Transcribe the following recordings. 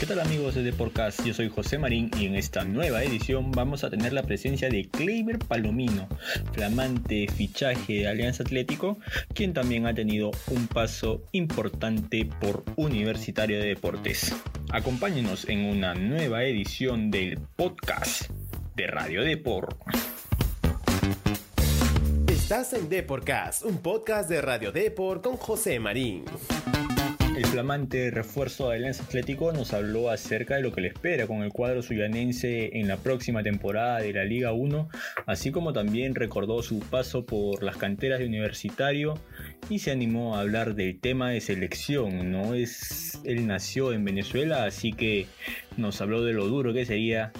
¿Qué tal amigos de Deporcast? Yo soy José Marín y en esta nueva edición vamos a tener la presencia de Kleiber Palomino, flamante fichaje de Alianza Atlético, quien también ha tenido un paso importante por Universitario de Deportes. Acompáñenos en una nueva edición del podcast de Radio Deport. Estás en Deporcast, un podcast de Radio Deport con José Marín. El flamante refuerzo de Alianza Atlético nos habló acerca de lo que le espera con el cuadro suyanense en la próxima temporada de la Liga 1, así como también recordó su paso por las canteras de Universitario y se animó a hablar del tema de selección. ¿no? Es, él nació en Venezuela, así que nos habló de lo duro que sería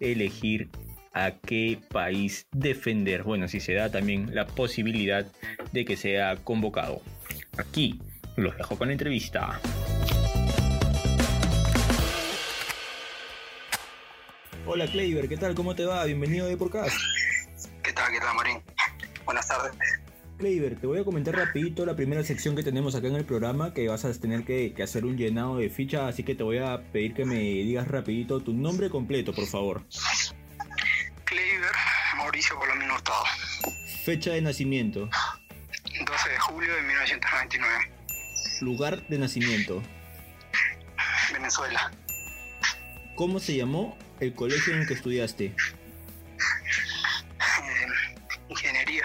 elegir a qué país defender. Bueno, si se da también la posibilidad de que sea convocado. Aquí los dejo con la entrevista. Hola Kleiber, ¿qué tal? ¿Cómo te va? Bienvenido de Podcast. ¿Qué tal? ¿Qué tal, Marín? Buenas tardes. Kleiber, te voy a comentar rapidito la primera sección que tenemos acá en el programa, que vas a tener que, que hacer un llenado de ficha, así que te voy a pedir que me digas rapidito tu nombre completo, por favor. Kleiber Mauricio Colomino Hurtado. Fecha de nacimiento. 12 de julio de 1999. Lugar de nacimiento. Venezuela. ¿Cómo se llamó el colegio en el que estudiaste? Eh, ingeniería.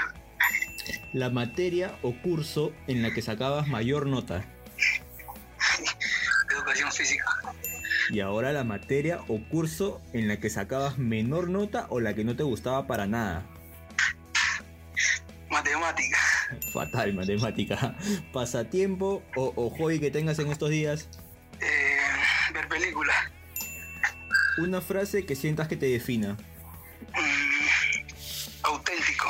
La materia o curso en la que sacabas mayor nota. Educación física. Y ahora la materia o curso en la que sacabas menor nota o la que no te gustaba para nada. Fatal, matemática. Pasatiempo o, o hobby que tengas en estos días. Eh, ver películas. Una frase que sientas que te defina. Mm, auténtico.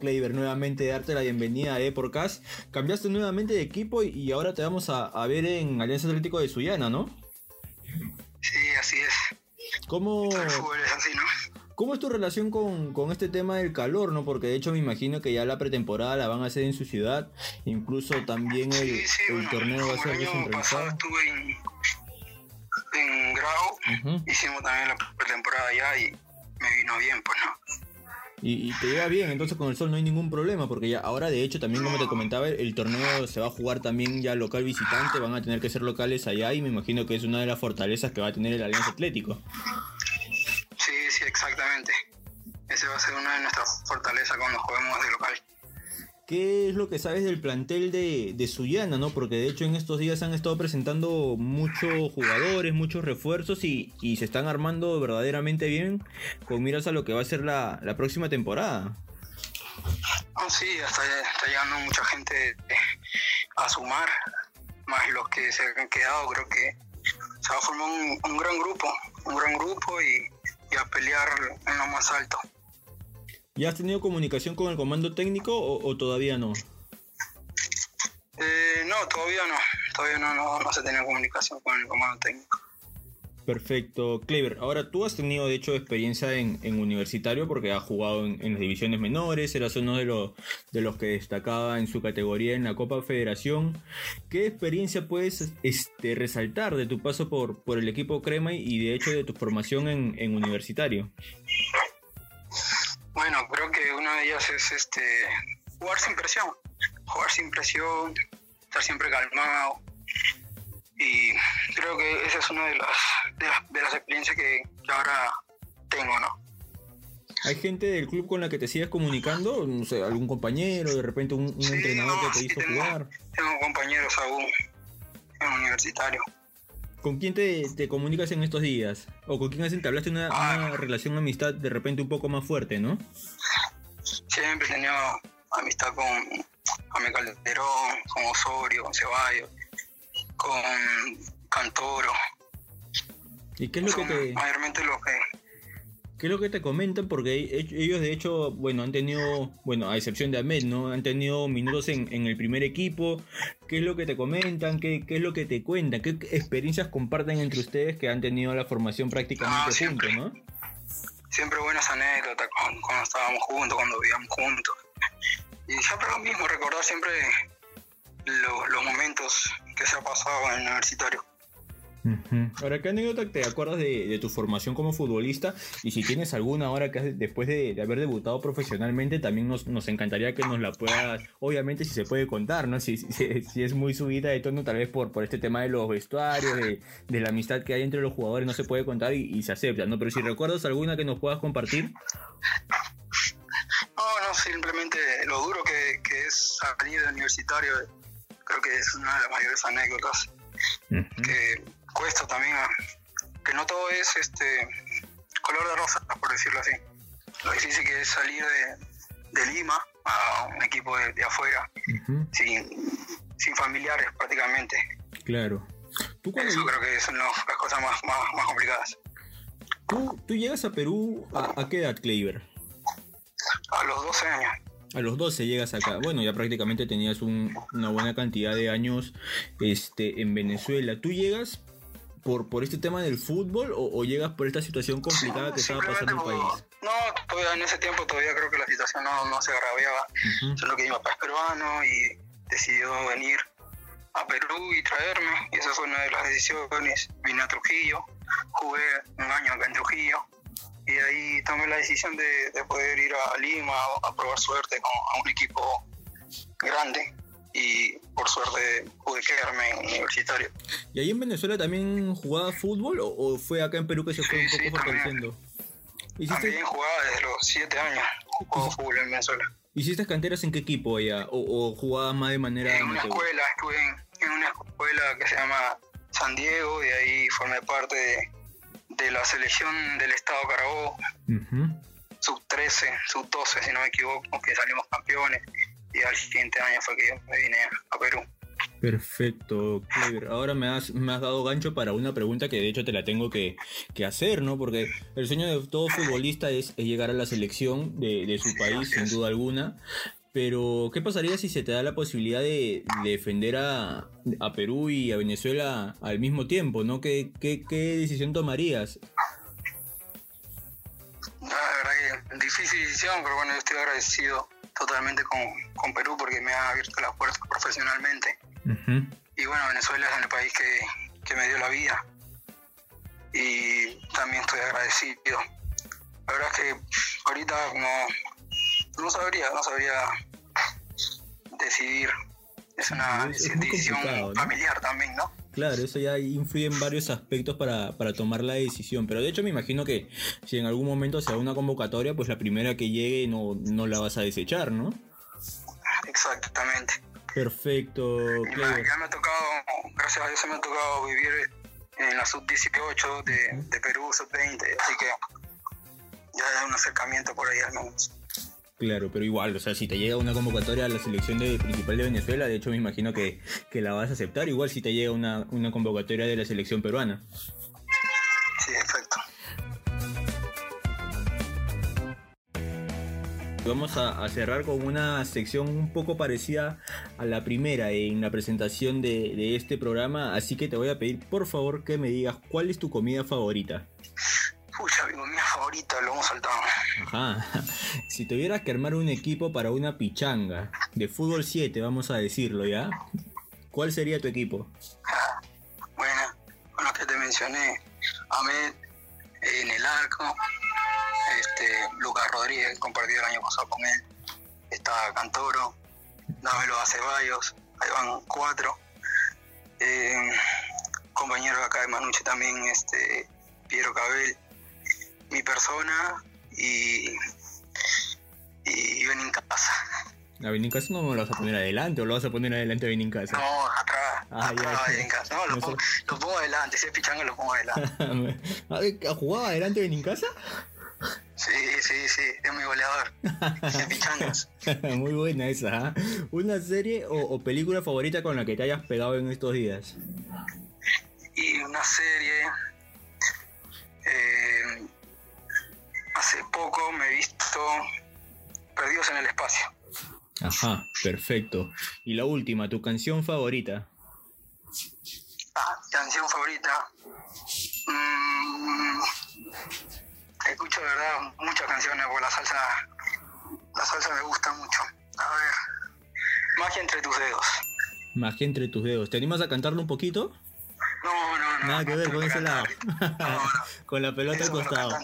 Kleiber, nuevamente darte la bienvenida a Eporcast. Cambiaste nuevamente de equipo y, y ahora te vamos a, a ver en Alianza Atlético de Sullana, ¿no? Sí, así es. ¿Cómo, El fútbol es así. ¿Cómo es tu relación con, con este tema del calor, no? Porque de hecho me imagino que ya la pretemporada la van a hacer en su ciudad. Incluso también el, Sí, sí, el bueno, torneo va a ser el año pasado estuve en, en Grau. Hicimos también la pretemporada allá y me vino bien, pues, ¿no? Y, y te lleva bien, entonces con el sol no hay ningún problema, porque ya ahora de hecho también como te comentaba, el torneo se va a jugar también ya local visitante, van a tener que ser locales allá y me imagino que es una de las fortalezas que va a tener el Alianza Atlético. Ese va a ser una de nuestras fortalezas cuando juguemos de local. ¿Qué es lo que sabes del plantel de, de Sullana, no? Porque de hecho en estos días han estado presentando muchos jugadores, muchos refuerzos y, y se están armando verdaderamente bien con miras a lo que va a ser la, la próxima temporada. Ah, sí, está, está llegando mucha gente eh, a sumar, más los que se han quedado, creo que se va a formar un, un gran grupo, un gran grupo y, y a pelear en lo más alto. ¿Ya has tenido comunicación con el comando técnico o, o todavía no? Eh, no, todavía no, todavía no, no, no se tiene comunicación con el comando técnico. Perfecto, Clever. Ahora tú has tenido de hecho experiencia en, en universitario porque has jugado en, en las divisiones menores, eras uno de los, de los que destacaba en su categoría en la Copa Federación. ¿Qué experiencia puedes este, resaltar de tu paso por, por el equipo Crema y de hecho de tu formación en, en universitario? Bueno, creo que una de ellas es este jugar sin presión, jugar sin presión, estar siempre calmado. Y creo que esa es una de las, de las, de las experiencias que, que ahora tengo, ¿no? ¿Hay gente del club con la que te sigues comunicando? No sé, algún compañero, de repente un, un Sí, entrenador no, que te sí hizo tengo- jugar. Tengo compañeros aún en universitario. ¿Con quién te, te comunicas en estos días? ¿O con quién has entablaste una, una relación de amistad de repente un poco más fuerte, no? Siempre he tenido amistad con Ame Calderón, con Osorio, con Ceballos, con Cantoro. ¿Y qué es lo que te, mayormente los que qué es lo que te comentan? Porque ellos de hecho, bueno, han tenido, bueno, a excepción de Ahmed, ¿no? Han tenido minutos en, en el primer equipo. ¿Qué es lo que te comentan? ¿Qué, qué es lo que te cuentan? ¿Qué experiencias comparten entre ustedes que han tenido la formación prácticamente Ah, juntos, siempre. no? siempre buenas anécdotas cuando, cuando estábamos juntos, cuando vivíamos juntos. Y siempre lo mismo, recordar siempre lo- los momentos momentos que se ha pasado en el universitario. Ahora, ¿qué anécdota te acuerdas de, tu formación como futbolista? Y si tienes alguna ahora que después de, haber debutado profesionalmente, también nos, encantaría que nos la puedas, obviamente si se puede contar, ¿no? Si, si, es muy subida de tono, tal vez por, por este tema de los vestuarios, de, la amistad que hay entre los jugadores, no se puede contar y, se acepta, ¿no? Pero si recuerdas alguna que nos puedas compartir. No, no, simplemente lo duro que, que es salir del universitario, creo que es una de las mayores anécdotas. Que cuesta también, que no todo es este color de rosa, por decirlo así. Lo difícil que es salir de, Lima a un equipo de, afuera, sin, familiares prácticamente. Claro. Eso creo que son las cosas más, más, complicadas. ¿Tú, ¿Tú, llegas a Perú a, a qué edad, Kleiber? A los 12 años. A los 12 llegas acá. Bueno, ya prácticamente tenías una buena cantidad de años este, en Venezuela. ¿Tú llegas por, por este tema del fútbol o, llegas por esta situación complicada que estaba pasando en el país? No, todavía en ese tiempo todavía creo que la situación no, se agraviaba. Solo que mi papá es peruano y decidió venir a Perú y traerme. Y esa fue una de las decisiones. Vine a Trujillo, jugué un año acá en Trujillo. Y ahí tomé la decisión de, poder ir a Lima a, probar suerte con a un equipo grande y por suerte pude quedarme en universitario. ¿Y ahí en Venezuela también jugaba fútbol o, fue acá en Perú que se fue un poco fortaleciendo? También jugaba desde los 7 años, jugaba fútbol en Venezuela. ¿Hiciste canteras en qué equipo allá? ¿O, o jugabas más de manera.? En una escuela, estuve en, una escuela que se llama San Diego y ahí formé parte de, la selección del Estado Carabobo. Sub 13, sub 12, si no me equivoco, que salimos campeones y al siguiente año fue que me vine a Perú. Perfecto, Ahora me has, me has dado gancho para una pregunta que de hecho te la tengo que, hacer, ¿no? Porque el sueño de todo futbolista es, llegar a la selección de, su país, sin duda alguna. Pero, ¿qué pasaría si se te da la posibilidad de, defender a, Perú y a Venezuela al mismo tiempo, ¿no? ¿Qué, qué, qué decisión tomarías? La verdad que difícil decisión, pero bueno, yo estoy agradecido totalmente con, con Perú porque me ha abierto las puertas profesionalmente. Y bueno, Venezuela es el país que, que, me dio la vida y también estoy agradecido. La verdad es que ahorita no, no sabría, no sabría decidir. Es una decisión familiar también, ¿no? Claro, eso ya influye en varios aspectos para, para, tomar la decisión. Pero de hecho me imagino que si en algún momento se da una convocatoria, pues la primera que llegue no, no la vas a desechar, ¿no? Exactamente. Perfecto. Ya me ha tocado, gracias a Dios me ha tocado vivir en la sub-18 de, de Perú, sub-20, así que ya hay un acercamiento por ahí al menos. Claro, pero igual, o sea, si te llega una convocatoria a la selección de, principal de Venezuela, de hecho me imagino que, la vas a aceptar, igual si te llega una, convocatoria de la selección peruana. Sí, exacto. Vamos a, cerrar con una sección un poco parecida a la primera en la presentación de, de este programa, así que te voy a pedir por favor que me digas cuál es tu comida favorita. Pucha, mi comida favorita, lo hemos saltado. Ajá. Si tuvieras que armar un equipo para una pichanga de fútbol 7, vamos a decirlo ya, ¿cuál sería tu equipo? bueno, con los que te mencioné, Ahmed en el arco, este, Lucas Rodríguez, compartido el año pasado con él, está Cantoro, Dámelo a Ceballos, ahí van cuatro. Eh, compañero acá de Manuche también, este, Piero Cabel, mi persona y, y Benincasa. ¿A Benincasa no me lo vas a poner adelante o lo vas a poner adelante a Benincasa? No, atrás. Ah, atrás ya, No, lo, pongo, lo, pongo, adelante. Si es pichanga, lo pongo adelante. ¿Jugaba adelante Benincasa? Sí, sí, sí, es mi goleador. Es pichangas. Muy buena esa. ¿eh? ¿Una serie o, o, película favorita con la que te hayas pegado en estos días? Y una serie. Eh, hace poco me he visto Perdidos en el Espacio. Ajá, perfecto. Y la última, tu canción favorita. Ah, canción favorita. Mm, escucho de verdad muchas canciones porque la salsa, la salsa me gusta mucho. A ver, Magia entre tus dedos. Magia entre tus dedos. ¿Te animas a cantarlo un poquito? No, no, no. Nada que ver con ese lado. No, con la pelota al costado.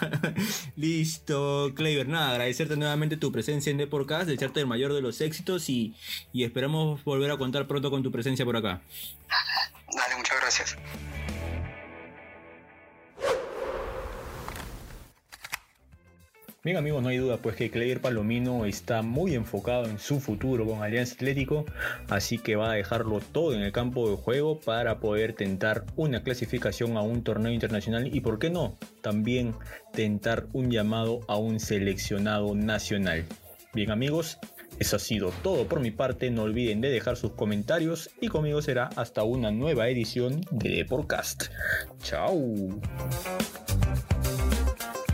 Listo, Clever. Nada, agradecerte nuevamente tu presencia en Deporcast, desearte el mayor de los éxitos y, y esperamos volver a contar pronto con tu presencia por acá. Dale, muchas gracias. Bien amigos, no hay duda pues que Clever Palomino está muy enfocado en su futuro con Alianza Atlético, así que va a dejarlo todo en el campo de juego para poder tentar una clasificación a un torneo internacional y por qué no, también tentar un llamado a un seleccionado nacional. Bien amigos, eso ha sido todo por mi parte, no olviden de dejar sus comentarios y conmigo será hasta una nueva edición de Podcast. Chao.